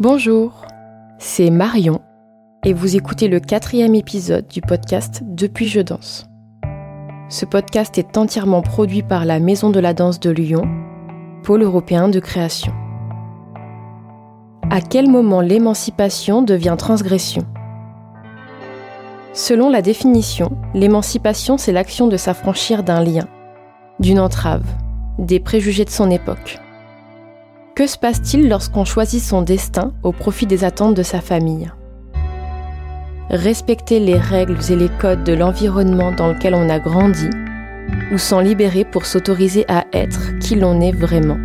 Bonjour, c'est Marion et vous écoutez le quatrième épisode du podcast Depuis je danse. Ce podcast est entièrement produit par la Maison de la danse de Lyon, pôle européen de création. À quel moment l'émancipation devient transgression? Selon la définition, l'émancipation c'est l'action de s'affranchir d'un lien, d'une entrave, des préjugés de son époque. Que se passe-t-il lorsqu'on choisit son destin au profit des attentes de sa famille? Respecter les règles et les codes de l'environnement dans lequel on a grandi, ou s'en libérer pour s'autoriser à être qui l'on est vraiment?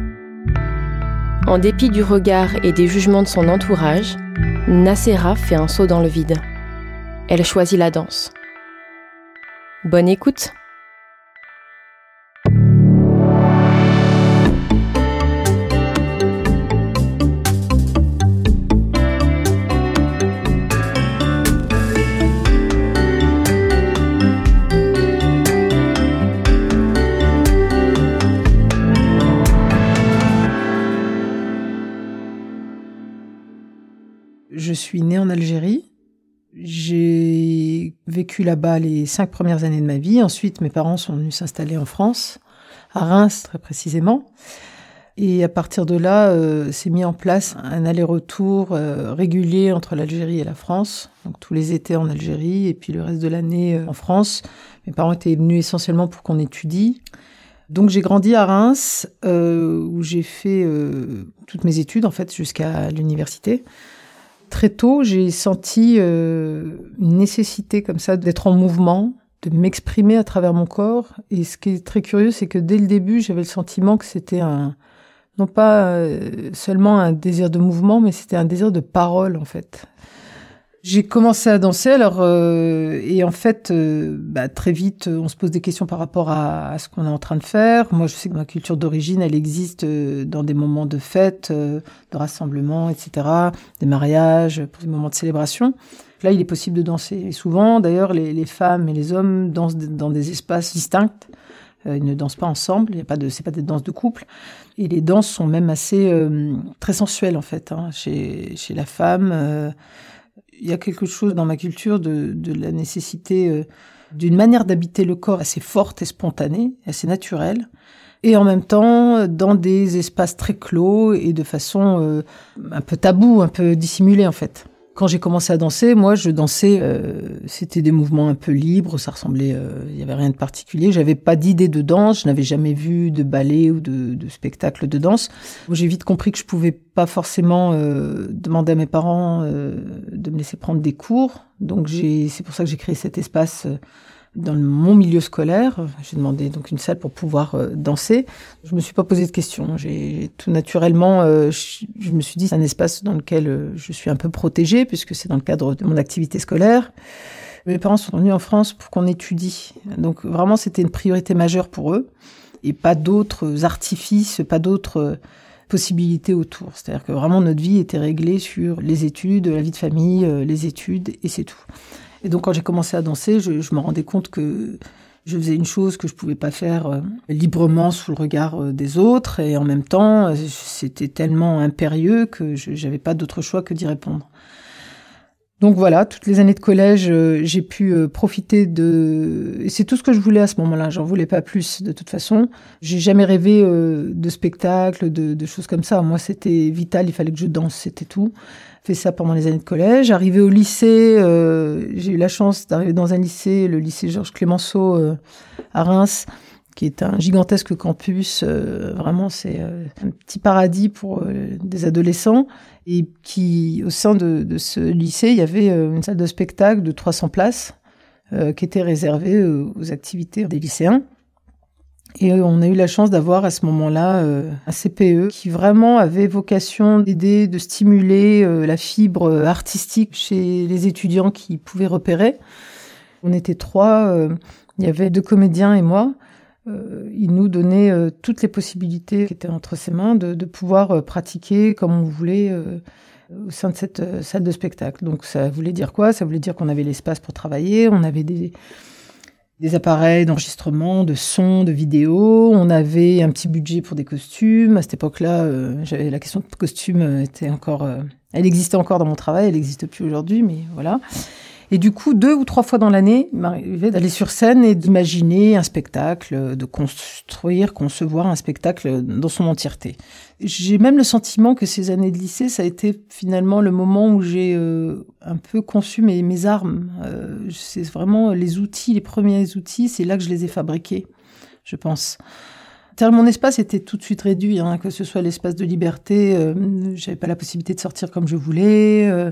En dépit du regard et des jugements de son entourage, Nacera fait un saut dans le vide. Elle choisit la danse. Bonne écoute vécu là-bas les cinq premières années de ma vie. Ensuite, mes parents sont venus s'installer en France, à Reims très précisément. Et à partir de là, euh, s'est mis en place un aller-retour euh, régulier entre l'Algérie et la France. Donc tous les étés en Algérie et puis le reste de l'année euh, en France. Mes parents étaient venus essentiellement pour qu'on étudie. Donc j'ai grandi à Reims, où j'ai fait toutes mes études en fait jusqu'à l'université. Très tôt, j'ai senti euh, une nécessité comme ça d'être en mouvement, de m'exprimer à travers mon corps. Et ce qui est très curieux, c'est que dès le début, j'avais le sentiment que c'était un, non pas euh, seulement un désir de mouvement, mais c'était un désir de parole en fait. J'ai commencé à danser alors euh, et en fait euh, bah, très vite on se pose des questions par rapport à, à ce qu'on est en train de faire. Moi je sais que ma culture d'origine elle existe euh, dans des moments de fête, euh, de rassemblement, etc., des mariages, pour des moments de célébration. Là il est possible de danser et souvent d'ailleurs les, les femmes et les hommes dansent dans des espaces distincts. Euh, ils ne dansent pas ensemble, il y a pas de, c'est pas des danses de couple. Et les danses sont même assez très sensuelles en fait hein, chez chez la femme. Il y a quelque chose dans ma culture de, de la nécessité euh, d'une manière d'habiter le corps assez forte et spontanée, assez naturelle, et en même temps dans des espaces très clos et de façon euh, un peu tabou, un peu dissimulée en fait. Quand j'ai commencé à danser, moi, je dansais, euh, c'était des mouvements un peu libres, ça ressemblait, euh, il y avait rien de particulier. J'avais pas d'idée de danse, je n'avais jamais vu de ballet ou de, de spectacle de danse. J'ai vite compris que je pouvais pas forcément euh, demander à mes parents euh, de me laisser prendre des cours. Donc c'est pour ça que j'ai créé cet espace euh, dans mon milieu scolaire. J'ai demandé donc une salle pour pouvoir euh, danser. Je me suis pas posé de questions. J'ai tout naturellement, euh, je, me suis dit c'est un espace dans lequel euh, je suis un peu protégée puisque c'est dans le cadre de mon activité scolaire. Mes parents sont venus en France pour qu'on étudie. Donc vraiment c'était une priorité majeure pour eux et pas d'autres artifices, pas d'autres possibilités autour. C'est-à-dire que vraiment notre vie était réglée sur les études, la vie de famille, les études et c'est tout. Et donc quand j'ai commencé à danser, je, me rendais compte que je faisais une chose que je pouvais pas faire euh, librement sous le regard euh, des autres et en même temps euh, c'était tellement impérieux que je j'avais pas d'autre choix que d'y répondre. Donc voilà, toutes les années de collège, euh, j'ai pu euh, profiter de... C'est tout ce que je voulais à ce moment-là, j'en voulais pas plus de toute façon. J'ai jamais rêvé euh, de spectacles, de, choses comme ça. Moi, c'était vital, il fallait que je danse, c'était tout. Fait ça pendant les années de collège. Arrivé au lycée, j'ai eu la chance d'arriver dans un lycée, le lycée Georges Clémenceau à Reims, qui est un gigantesque campus. euh, vraiment, c'est euh, un petit paradis pour euh, des adolescents. Et qui, au sein de, de ce lycée, il y avait une salle de spectacle de 300 places qui était réservée aux activités des lycéens. Et on a eu la chance d'avoir à ce moment-là un CPE qui vraiment avait vocation d'aider, de stimuler la fibre artistique chez les étudiants qui pouvaient repérer. On était trois, il y avait deux comédiens et moi. Euh, il nous donnait euh, toutes les possibilités qui étaient entre ses mains de, pouvoir euh, pratiquer comme on voulait au sein de cette salle de spectacle. Donc ça voulait dire quoi? Ça voulait dire qu'on avait l'espace pour travailler, on avait des, appareils d'enregistrement, de son, de vidéo. On avait un petit budget pour des costumes. À cette époque-là, la question de costumes euh, était encore Elle existait encore dans mon travail, elle n'existe plus aujourd'hui, mais voilà. Et du coup, deux ou trois fois dans l'année, il m'arrivait d'aller sur scène et d'imaginer un spectacle, de construire, concevoir un spectacle dans son entièreté. J'ai même le sentiment que ces années de lycée, ça a été finalement le moment où j'ai euh, un peu conçu mes, mes armes. Euh, c'est vraiment les outils, les premiers outils, c'est là que je les ai fabriqués, je pense. Mon espace était tout de suite réduit, hein, que ce soit l'espace de liberté, euh, j'avais pas la possibilité de sortir comme je voulais. Euh,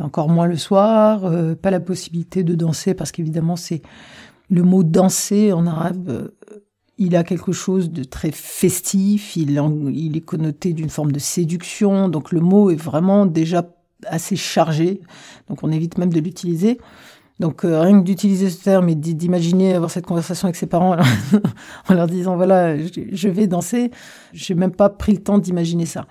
encore moins le soir, euh, pas la possibilité de danser parce qu'évidemment c'est le mot danser en arabe, euh, il a quelque chose de très festif, il, il est connoté d'une forme de séduction, donc le mot est vraiment déjà assez chargé, donc on évite même de l'utiliser. Donc rien que d'utiliser ce terme et d'imaginer avoir cette conversation avec ses parents en leur disant voilà je vais danser, j'ai même pas pris le temps d'imaginer ça.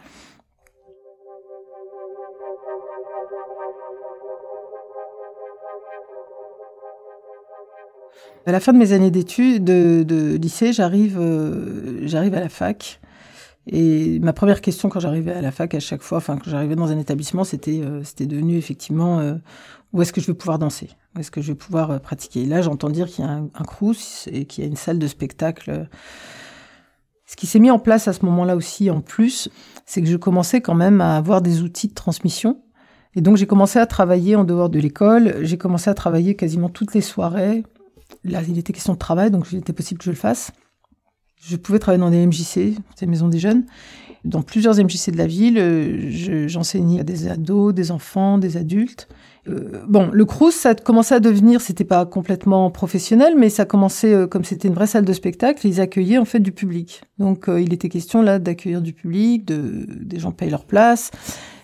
À la fin de mes années d'études, de, lycée, j'arrive, euh, j'arrive à la fac. Et ma première question quand j'arrivais à la fac, à chaque fois, enfin quand j'arrivais dans un établissement, c'était, euh, c'était devenu effectivement euh, où est-ce que je vais pouvoir danser, où est-ce que je vais pouvoir pratiquer? Et là, j'entends dire qu'il y a un, un crous et qu'il y a une salle de spectacle. Ce qui s'est mis en place à ce moment-là aussi, en plus, c'est que je commençais quand même à avoir des outils de transmission. Et donc j'ai commencé à travailler en dehors de l'école. J'ai commencé à travailler quasiment toutes les soirées Là, il était question de travail, donc il était possible que je le fasse. Je pouvais travailler dans des MJC, des maisons des jeunes. Dans plusieurs MJC de la ville, euh, j'enseignais à des ados, des enfants, des adultes. Euh, bon, le Crous, ça commençait à devenir, c'était pas complètement professionnel, mais ça commençait, euh, comme c'était une vraie salle de spectacle, ils accueillaient en fait du public. Donc il était question là d'accueillir du public, de, des gens payent leur place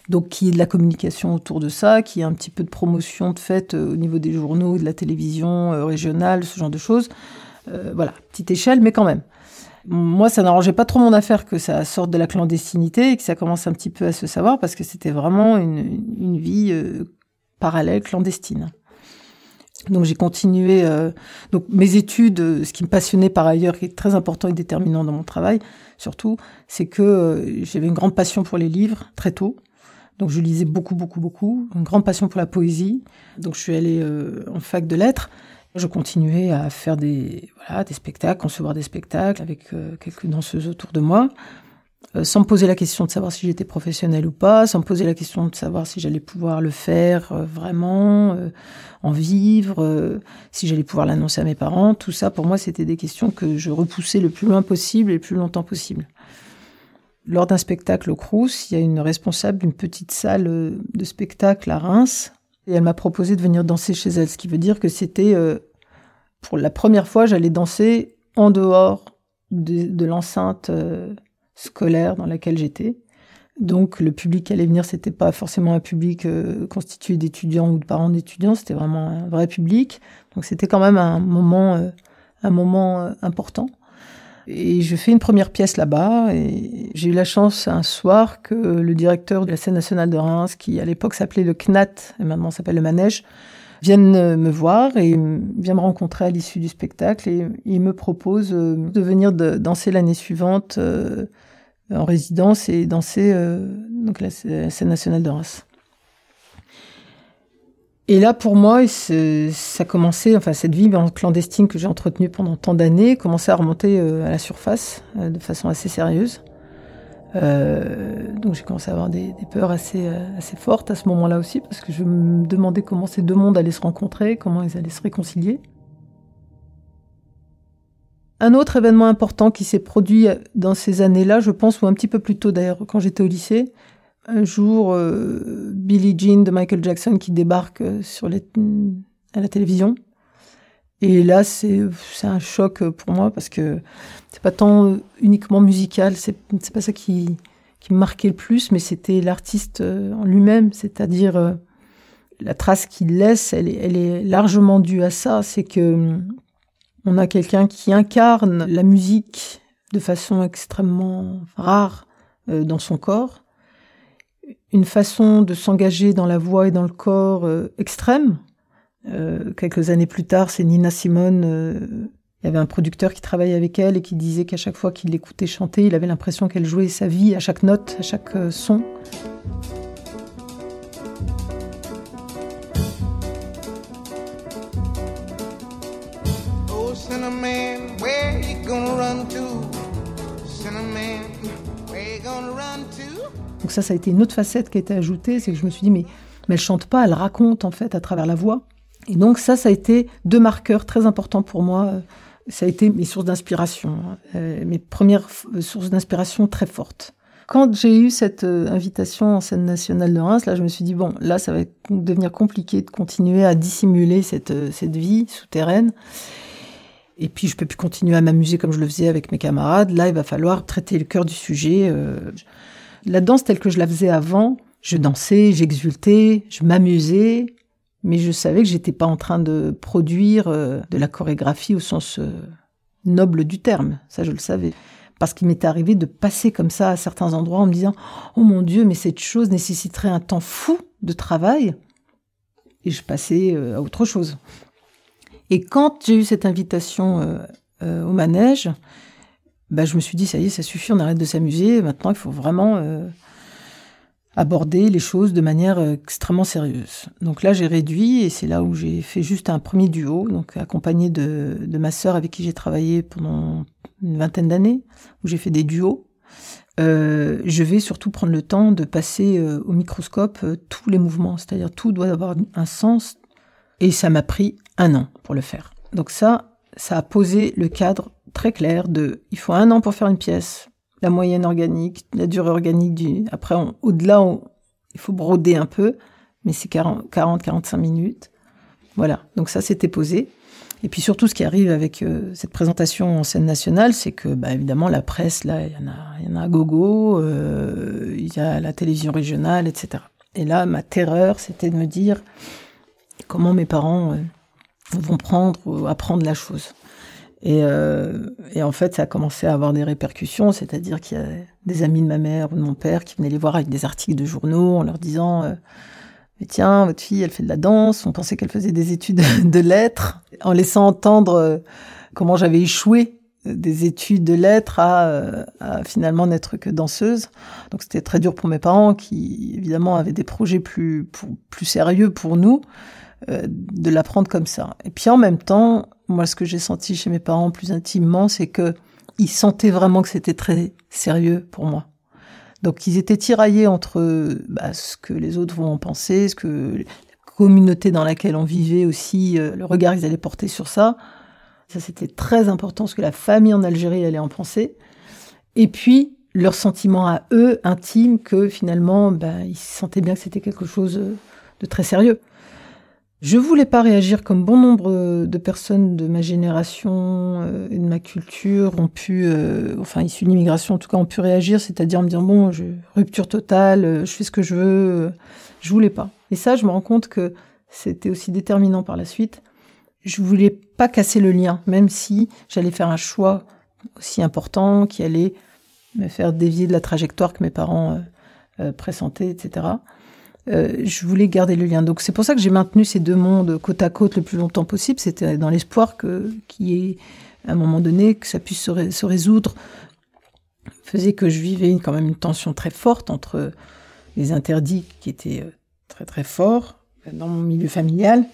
donc qui est de la communication autour de ça, qui est un petit peu de promotion de fait euh, au niveau des journaux, de la télévision euh, régionale, ce genre de choses. Euh, voilà, petite échelle, mais quand même. Moi, ça n'arrangeait pas trop mon affaire que ça sorte de la clandestinité et que ça commence un petit peu à se savoir parce que c'était vraiment une, une vie parallèle, clandestine. Donc j'ai continué. donc mes études, ce qui me passionnait par ailleurs, qui est très important et déterminant dans mon travail, surtout, c'est que j'avais une grande passion pour les livres très tôt. Donc je lisais beaucoup, beaucoup, beaucoup. Une grande passion pour la poésie. Donc je suis allée euh, en fac de lettres. Je continuais à faire des, voilà, des spectacles, concevoir des spectacles avec euh, quelques danseuses autour de moi, euh, sans me poser la question de savoir si j'étais professionnelle ou pas, sans me poser la question de savoir si j'allais pouvoir le faire vraiment, en vivre, si j'allais pouvoir l'annoncer à mes parents. Tout ça, pour moi, c'était des questions que je repoussais le plus loin possible et le plus longtemps possible lors d'un spectacle au Crous, il y a une responsable d'une petite salle euh, de spectacle à Reims, et elle m'a proposé de venir danser chez elle, ce qui veut dire que c'était, euh, pour la première fois, j'allais danser en dehors de, l'enceinte euh, scolaire dans laquelle j'étais. Donc le public qui allait venir, c'était pas forcément un public constitué d'étudiants ou de parents d'étudiants, c'était vraiment un vrai public. Donc c'était quand même un moment, un moment important. Et je fais une première pièce là-bas. Et j'ai eu la chance un soir que le directeur de la scène nationale de Reims, qui à l'époque s'appelait le CNAT, et maintenant s'appelle le Manège, vienne me voir et vient me rencontrer à l'issue du spectacle. Et il me propose euh, de venir danser l'année suivante euh, en résidence et danser euh, donc la scène nationale de Reims. Et là, pour moi, ça commençait, enfin, cette vie clandestine que j'ai entretenue pendant tant d'années commençait à remonter euh, à la surface euh, de façon assez sérieuse. Euh, donc j'ai commencé à avoir des, peurs assez, assez fortes à ce moment-là aussi, parce que je me demandais comment ces deux mondes allaient se rencontrer, comment ils allaient se réconcilier. Un autre événement important qui s'est produit dans ces années-là, je pense, ou un petit peu plus tôt d'ailleurs, quand j'étais au lycée, un jour euh, Billie Jean de Michael Jackson qui débarque euh, sur les, à la télévision. Et là, c'est un choc pour moi parce que c'est pas tant uniquement musical, c'est pas ça qui qui me marquait le plus, mais c'était l'artiste euh, en lui-même, c'est-à-dire la trace qu'il laisse, elle est largement due à ça. C'est que on a quelqu'un qui incarne la musique de façon extrêmement rare dans son corps une façon de s'engager dans la voix et dans le corps euh, extrême. Euh, quelques années plus tard, c'est Nina Simone. Euh, il y avait un producteur qui travaillait avec elle et qui disait qu'à chaque fois qu'il l'écoutait chanter, il avait l'impression qu'elle jouait sa vie à chaque note, à chaque son. Oh. Donc ça, ça a été une autre facette qui a été ajoutée, c'est que je me suis dit, mais, mais elle chante pas, elle raconte en fait à travers la voix. Et donc ça, ça a été deux marqueurs très importants pour moi. Ça a été mes sources d'inspiration, euh, mes premières sources d'inspiration très fortes. Quand j'ai eu cette euh, invitation en scène nationale de Reims, là, je me suis dit, bon, là, ça va devenir compliqué de continuer à dissimuler cette, euh, cette vie souterraine. Et puis, je peux plus continuer à m'amuser comme je le faisais avec mes camarades. Là, il va falloir traiter le cœur du sujet. La danse telle que je la faisais avant, je dansais, j'exultais, je m'amusais, mais je savais que j'étais pas en train de produire euh, de la chorégraphie au sens euh, noble du terme. Ça, je le savais. Parce qu'il m'était arrivé de passer comme ça à certains endroits en me disant Oh mon Dieu, mais cette chose nécessiterait un temps fou de travail. Et je passais euh, à autre chose. Et quand j'ai eu cette invitation au manège, bah, je me suis dit Ça y est, ça suffit, on arrête de s'amuser. Maintenant, il faut vraiment aborder les choses de manière euh, extrêmement sérieuse. Donc là, j'ai réduit et c'est là où j'ai fait juste un premier duo, donc accompagné de, de ma sœur avec qui j'ai travaillé pendant une vingtaine d'années, où j'ai fait des duos. Euh, je vais surtout prendre le temps de passer euh, au microscope euh, tous les mouvements, c'est-à-dire tout doit avoir un sens. Et ça m'a pris un an pour le faire. Donc ça, ça a posé le cadre très clair de il faut un an pour faire une pièce, la moyenne organique, la durée organique du. Après, au-delà, il faut broder un peu, mais c'est 40-45 minutes. Voilà, donc ça c'était posé. Et puis surtout, ce qui arrive avec euh, cette présentation en scène nationale, c'est que, bah, évidemment, la presse, là, il y en a, à gogo, euh, il y a la télévision régionale, etc. Et là, ma terreur, c'était de me dire comment mes parents euh, vont prendre, apprendre la chose. Et, euh, et, en fait, ça a commencé à avoir des répercussions, c'est-à-dire qu'il y a des amis de ma mère ou de mon père qui venaient les voir avec des articles de journaux en leur disant euh, Mais tiens, votre fille, elle fait de la danse. On pensait qu'elle faisait des études de lettres, en laissant entendre euh, comment j'avais échoué des études de lettres à, à finalement n'être que danseuse. Donc c'était très dur pour mes parents qui, évidemment, avaient des projets plus, plus sérieux pour nous. Euh, de l'apprendre comme ça. Et puis en même temps, moi, ce que j'ai senti chez mes parents plus intimement, c'est que ils sentaient vraiment que c'était très sérieux pour moi. Donc ils étaient tiraillés entre bah, ce que les autres vont en penser, ce que la communauté dans laquelle on vivait aussi, euh, le regard qu'ils allaient porter sur ça. Ça c'était très important, ce que la famille en Algérie allait en penser. Et puis leur sentiment à eux, intime, que finalement, bah, ils sentaient bien que c'était quelque chose de très sérieux. Je voulais pas réagir comme bon nombre de personnes de ma génération euh, et de ma culture ont pu, euh, enfin issus de l'immigration en tout cas, ont pu réagir, c'est-à-dire me dire bon, je, rupture totale, euh, je fais ce que je veux. Je voulais pas. Et ça, je me rends compte que c'était aussi déterminant par la suite. Je voulais pas casser le lien, même si j'allais faire un choix aussi important qui allait me faire dévier de la trajectoire que mes parents pressentaient, etc. Euh, je voulais garder le lien. Donc c'est pour ça que j'ai maintenu ces deux mondes côte à côte le plus longtemps possible. C'était dans l'espoir que qu'il y ait à un moment donné que ça puisse se, se, résoudre. Faisait que je vivais quand même une tension très forte entre les interdits qui étaient euh, très très forts dans mon milieu familial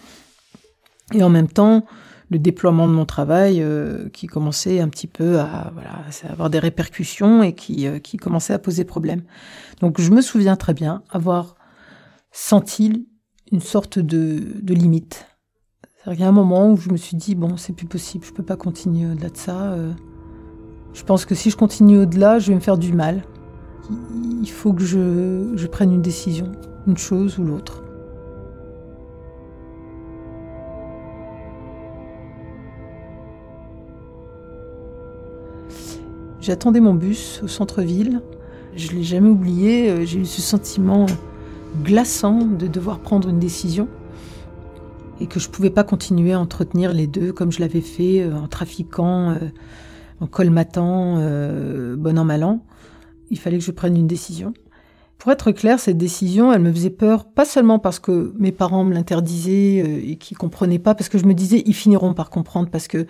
et en même temps le déploiement de mon travail euh, qui commençait un petit peu à, voilà, à avoir des répercussions et qui, qui commençait à poser problème. Donc je me souviens très bien avoir senti une sorte de, de limite? Il y a un moment où je me suis dit, bon, c'est plus possible, je peux pas continuer au-delà de ça. Euh. je pense que si je continue au-delà, je vais me faire du mal. Il faut que je, je prenne une décision, une chose ou l'autre. J'attendais mon bus au centre-ville. Je l'ai jamais oublié. Euh, j'ai eu ce sentiment glaçant de devoir prendre une décision et que je pouvais pas continuer à entretenir les deux comme je l'avais fait euh, en trafiquant, euh, en colmatant, euh, bon an mal an. Il fallait que je prenne une décision. Pour être clair, cette décision, elle me faisait peur, pas seulement parce que mes parents me l'interdisaient et qu'ils comprenaient pas, parce que je me disais, ils finiront par comprendre, parce que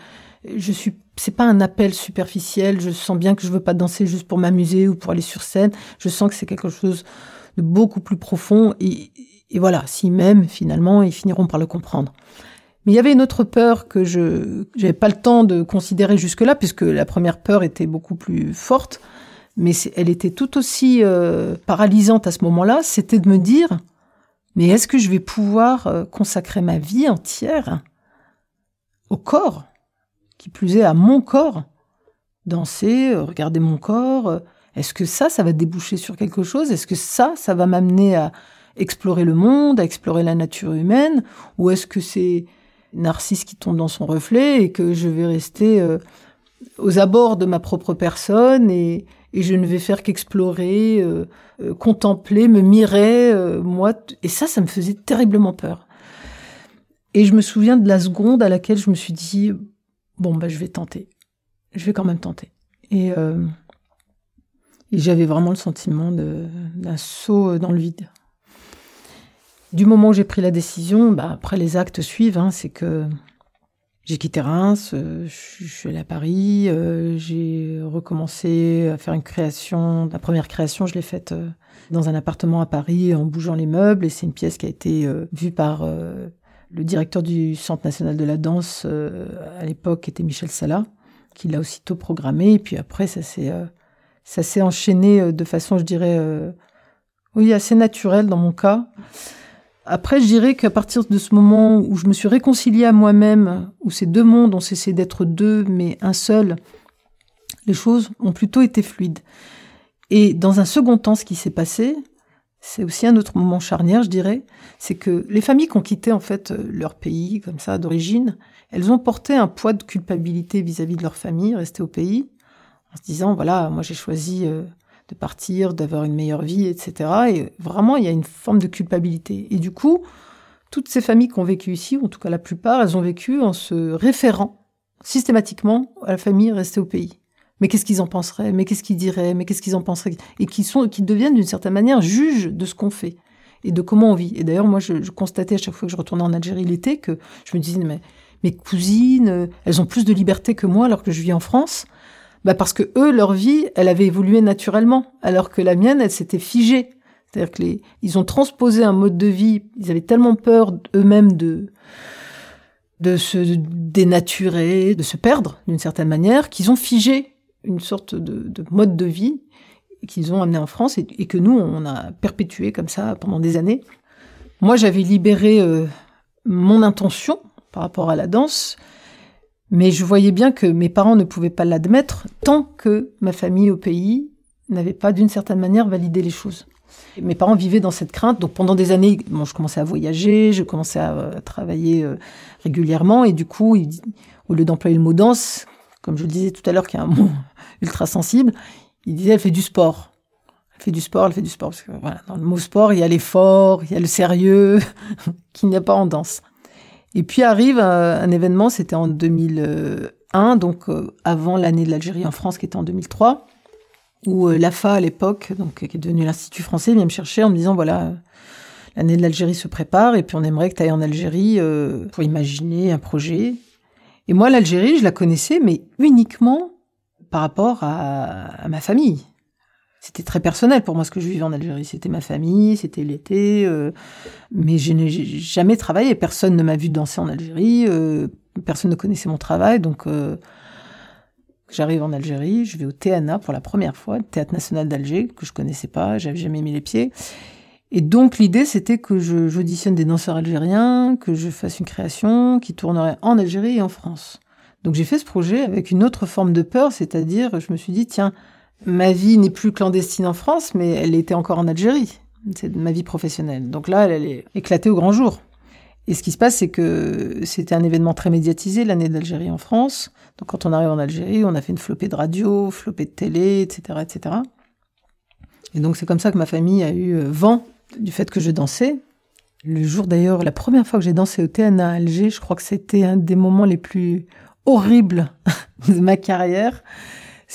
je suis, c'est pas un appel superficiel, je sens bien que je veux pas danser juste pour m'amuser ou pour aller sur scène, je sens que c'est quelque chose de beaucoup plus profond. Et, voilà, si même finalement, ils finiront par le comprendre. Mais il y avait une autre peur que je n'avais pas le temps de considérer jusque-là, puisque la première peur était beaucoup plus forte, mais elle était tout aussi euh, paralysante à ce moment-là, c'était de me dire, mais est-ce que je vais pouvoir euh, consacrer ma vie entière au corps, qui plus est à mon corps, danser, euh, regarder mon corps Est-ce que ça, ça va déboucher sur quelque chose? Est-ce que ça, ça va m'amener à explorer le monde, à explorer la nature humaine? Ou est-ce que c'est Narcisse qui tombe dans son reflet et que je vais rester euh, aux abords de ma propre personne et, je ne vais faire qu'explorer, euh, euh, contempler, me mirer, moi? Et ça, ça me faisait terriblement peur. Et je me souviens de la seconde à laquelle je me suis dit, bon, bah, je vais tenter. Je vais quand même tenter. Et, et j'avais vraiment le sentiment d'un saut dans le vide du moment où j'ai pris la décision, bah, après les actes suivent. Hein, c'est que j'ai quitté Reims, euh, je suis allée à Paris, euh, j'ai recommencé à faire une création. La première création, je l'ai faite euh, dans un appartement à Paris en bougeant les meubles et c'est une pièce qui a été vue par le directeur du Centre national de la danse à l'époque, qui était Michel Sala, qui l'a aussitôt programmé. Et puis après, ça s'est ça s'est enchaîné de façon, je dirais, oui, assez naturelle dans mon cas. Après, je dirais qu'à partir de ce moment où je me suis réconciliée à moi-même, où ces deux mondes ont cessé d'être deux, mais un seul, les choses ont plutôt été fluides. Et dans un second temps, ce qui s'est passé, c'est aussi un autre moment charnière, je dirais, c'est que les familles qui ont quitté en fait leur pays comme ça d'origine, elles ont porté un poids de culpabilité vis-à-vis de leur famille, restées au pays, en se disant voilà, moi j'ai choisi euh, de partir, d'avoir une meilleure vie, etc. Et vraiment, il y a une forme de culpabilité. Et du coup, toutes ces familles qui ont vécu ici, ou en tout cas la plupart, elles ont vécu en se référant systématiquement à la famille restée au pays. Mais qu'est-ce qu'ils en penseraient? Mais qu'est-ce qu'ils diraient? Mais qu'est-ce qu'ils en penseraient? Et qui sont, qui deviennent d'une certaine manière juges de ce qu'on fait et de comment on vit. Et d'ailleurs, moi, je, je, constatais à chaque fois que je retournais en Algérie l'été que je me disais, mais mes cousines, elles ont plus de liberté que moi alors que je vis en France. Bah parce que eux, leur vie, elle avait évolué naturellement, alors que la mienne, elle s'était figée. C'est-à-dire que les, ils ont transposé un mode de vie. Ils avaient tellement peur eux-mêmes de de se dénaturer, de se perdre d'une certaine manière, qu'ils ont figé une sorte de, de mode de vie qu'ils ont amené en France et, que nous, on a perpétué comme ça pendant des années. Moi, j'avais libéré euh, mon intention par rapport à la danse mais je voyais bien que mes parents ne pouvaient pas l'admettre tant que ma famille au pays n'avait pas d'une certaine manière validé les choses. mes parents vivaient dans cette crainte, donc pendant des années, bon, je commençais à voyager, je commençais à, euh, travailler euh, régulièrement, et du coup, au lieu d'employer le mot danse, comme je le disais tout à l'heure, qui est un mot ultra sensible, il disait elle fait du sport. Elle fait du sport, elle fait du sport. Parce que voilà, dans le mot sport, il y a l'effort, il y a le sérieux, qui n'est pas en danse. Et puis arrive un, événement, c'était en 2001, donc euh, avant l'année de l'Algérie en France, qui était en 2003, où euh, l'AFA à l'époque, donc qui est devenu l'Institut français, vient me chercher en me disant voilà, l'année de l'Algérie se prépare et puis on aimerait que tu ailles en Algérie euh, pour imaginer un projet. Et moi, l'Algérie, je la connaissais, mais uniquement par rapport à ma famille c'était très personnel pour moi ce que je vivais en Algérie. C'était ma famille, c'était l'été, euh, mais je n'ai jamais travaillé. Personne ne m'a vu danser en Algérie, euh, personne ne connaissait mon travail, donc euh, j'arrive en Algérie, je vais au TNA pour la première fois, Théâtre National d'Alger, que je connaissais pas, j'avais jamais mis les pieds. Et donc l'idée c'était que je j'auditionne des danseurs algériens, que je fasse une création qui tournerait en Algérie et en France. Donc j'ai fait ce projet avec une autre forme de peur, c'est-à-dire je me suis dit tiens ma vie n'est plus clandestine en France, mais elle était encore en Algérie. C'est ma vie professionnelle. Donc là, elle, est éclatée au grand jour. Et ce qui se passe, c'est que c'était un événement très médiatisé, l'année d'Algérie en France. Donc quand on arrive en Algérie, on a fait une flopée de radio, flopée de télé, etc., etc. Et donc c'est comme ça que ma famille a eu euh, vent du fait que je dansais. Le jour d'ailleurs, la première fois que j'ai dansé au TNA à Alger, je crois que c'était un des moments les plus horribles de ma carrière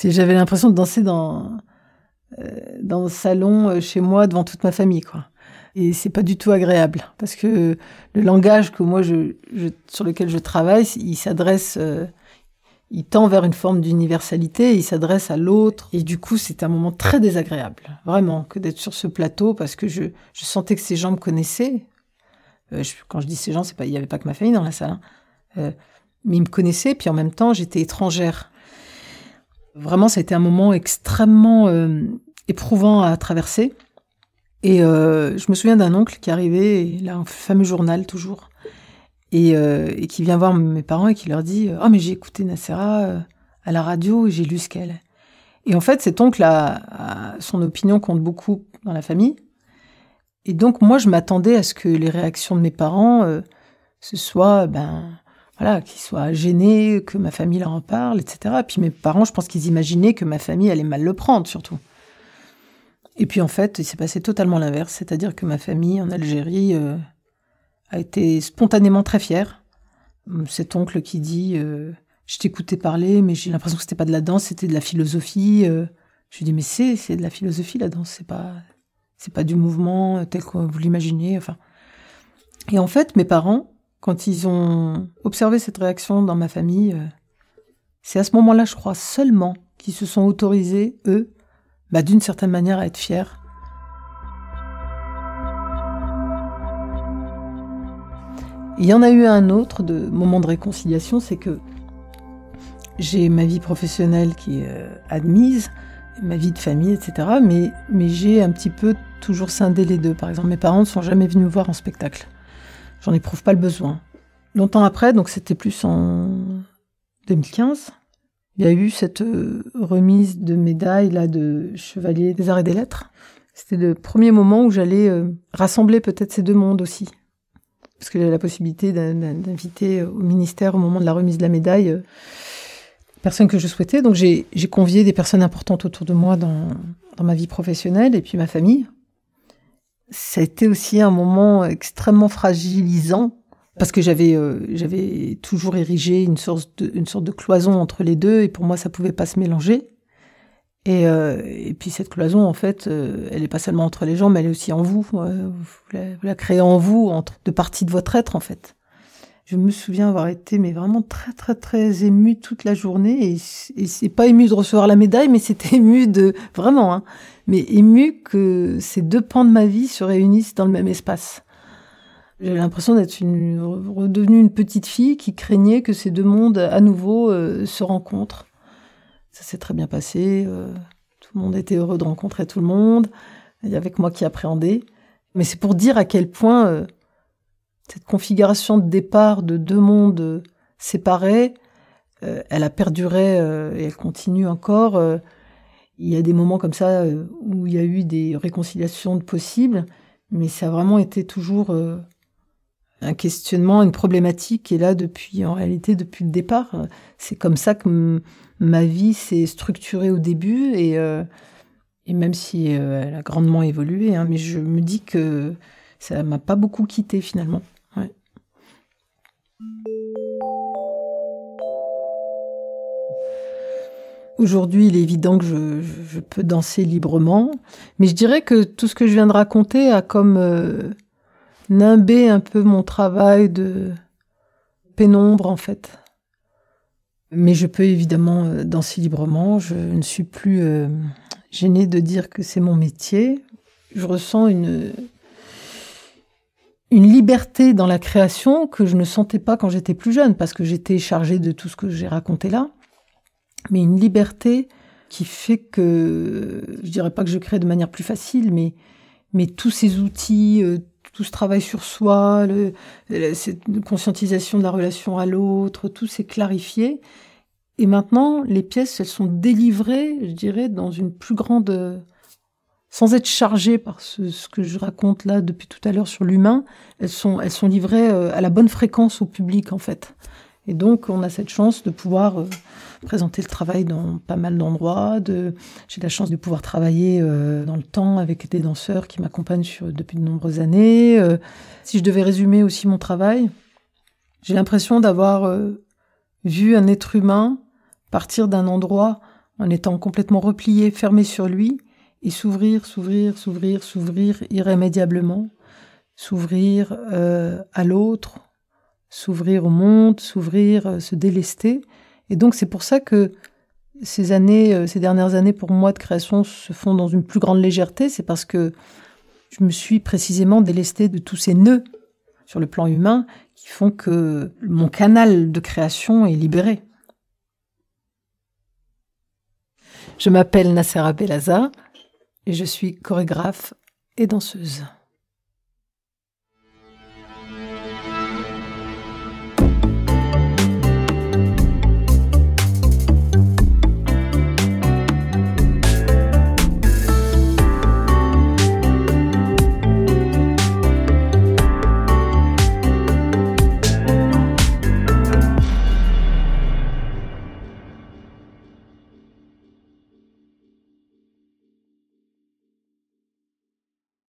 j'avais l'impression de danser dans euh, dans le salon euh, chez moi devant toute ma famille quoi. Et c'est pas du tout agréable parce que le langage que moi je, sur lequel je travaille, il s'adresse euh, il tend vers une forme d'universalité, il s'adresse à l'autre et du coup, c'est un moment très désagréable, vraiment que d'être sur ce plateau parce que je je sentais que ces gens me connaissaient quand je dis ces gens, c'est pas, il y avait pas que ma famille dans la salle. Hein. mais ils me connaissaient, puis en même temps, j'étais étrangère. Vraiment, ça a été un moment extrêmement éprouvant à traverser. Et je me souviens d'un oncle qui arrivait, il a un fameux journal toujours, et, et, qui vient voir mes parents et qui leur dit Oh, mais j'ai écouté Nacera à la radio et j'ai lu ce qu'elle. Et en fait, cet oncle a, son opinion compte beaucoup dans la famille. Et donc, moi, je m'attendais à ce que les réactions de mes parents, euh, ce soit, ben, voilà, qu'ils soient gênés, que ma famille leur en parle, etc. Et puis mes parents, je pense qu'ils imaginaient que ma famille allait mal le prendre, surtout. Et puis en fait, il s'est passé totalement l'inverse, c'est-à-dire que ma famille en Algérie euh, a été spontanément très fière. Cet oncle qui dit euh, je t'écoutais parler, mais j'ai l'impression que c'était pas de la danse, c'était de la philosophie. Euh. Je lui dis, mais c'est, c'est de la philosophie, la danse, c'est pas, c'est pas du mouvement tel que vous l'imaginez, enfin. Et en fait, mes parents, quand ils ont observé cette réaction dans ma famille, euh, c'est à ce moment-là, je crois, seulement qu'ils se sont autorisés, eux, bah, d'une certaine manière, à être fiers. Il y en a eu un autre de moment de réconciliation, c'est que j'ai ma vie professionnelle qui est euh, admise, ma vie de famille, etc. Mais, mais j'ai un petit peu toujours scindé les deux. Par exemple, mes parents ne sont jamais venus me voir en spectacle. J'en éprouve pas le besoin. Longtemps après, donc c'était plus en 2015, il y a eu cette euh, remise de médaille là de chevalier des arts et des lettres. C'était le premier moment où j'allais euh, rassembler peut-être ces deux mondes aussi. Parce que j'avais la possibilité d'inviter au ministère au moment de la remise de la médaille personnes que je souhaitais. Donc j'ai convié des personnes importantes autour de moi dans ma vie professionnelle et puis ma famille. Ça a été aussi un moment extrêmement fragilisant parce que j'avais euh, j'avais toujours érigé une sorte de une sorte de cloison entre les deux et pour moi ça pouvait pas se mélanger. Et, euh, et puis cette cloison en fait, euh, elle est pas seulement entre les gens, mais elle est aussi en vous. Vous la, vous la créez en vous entre deux parties de votre être en fait je me souviens avoir été mais vraiment très très très ému toute la journée et, c'est pas ému de recevoir la médaille mais c'était ému de vraiment hein, mais ému que ces deux pans de ma vie se réunissent dans le même espace. J'ai l'impression d'être une, redevenue une petite fille qui craignait que ces deux mondes à nouveau euh, se rencontrent. Ça s'est très bien passé. Euh, tout le monde était heureux de rencontrer tout le monde. Il y avait que moi qui appréhendais. Mais c'est pour dire à quel point euh, cette configuration de départ de deux mondes séparés, euh, elle a perduré euh, et elle continue encore. Euh, il y a des moments comme ça où il y a eu des réconciliations possibles, mais ça a vraiment été toujours un questionnement, une problématique. Et là, depuis, en réalité, depuis le départ, c'est comme ça que ma vie s'est structurée au début et, et même si elle a grandement évolué, hein, mais je me dis que ça m'a pas beaucoup quitté finalement. Aujourd'hui, il est évident que je, peux danser librement, mais je dirais que tout ce que je viens de raconter a comme euh, nimbé un peu mon travail de pénombre en fait. Mais je peux évidemment euh, danser librement, je ne suis plus euh, gênée de dire que c'est mon métier. Je ressens une, une liberté dans la création que je ne sentais pas quand j'étais plus jeune, parce que j'étais chargée de tout ce que j'ai raconté là, mais une liberté qui fait que, je dirais pas que je crée de manière plus facile, mais, mais tous ces outils, euh, tout ce travail sur soi, le, cette conscientisation de la relation à l'autre, tout s'est clarifié. Et maintenant, les pièces, elles sont délivrées, je dirais, dans une plus grande sans être chargées par ce, que je raconte là depuis tout à l'heure sur l'humain, elles sont, elles sont livrées euh, à la bonne fréquence au public en fait. Et donc on a cette chance de pouvoir euh, présenter le travail dans pas mal d'endroits. De, j'ai la chance de pouvoir travailler euh, dans le temps avec des danseurs qui m'accompagnent depuis de nombreuses années. si je devais résumer aussi mon travail, j'ai l'impression d'avoir vu un être humain partir d'un endroit en étant complètement replié, fermé sur lui, et s'ouvrir, s'ouvrir, s'ouvrir, s'ouvrir irrémédiablement, s'ouvrir euh, à l'autre, s'ouvrir au monde, s'ouvrir, euh, se délester. Et donc c'est pour ça que ces années, euh, ces dernières années pour moi de création se font dans une plus grande légèreté, c'est parce que je me suis précisément délestée de tous ces nœuds sur le plan humain qui font que mon canal de création est libéré. Je m'appelle Nassera Belaza et je suis chorégraphe et danseuse.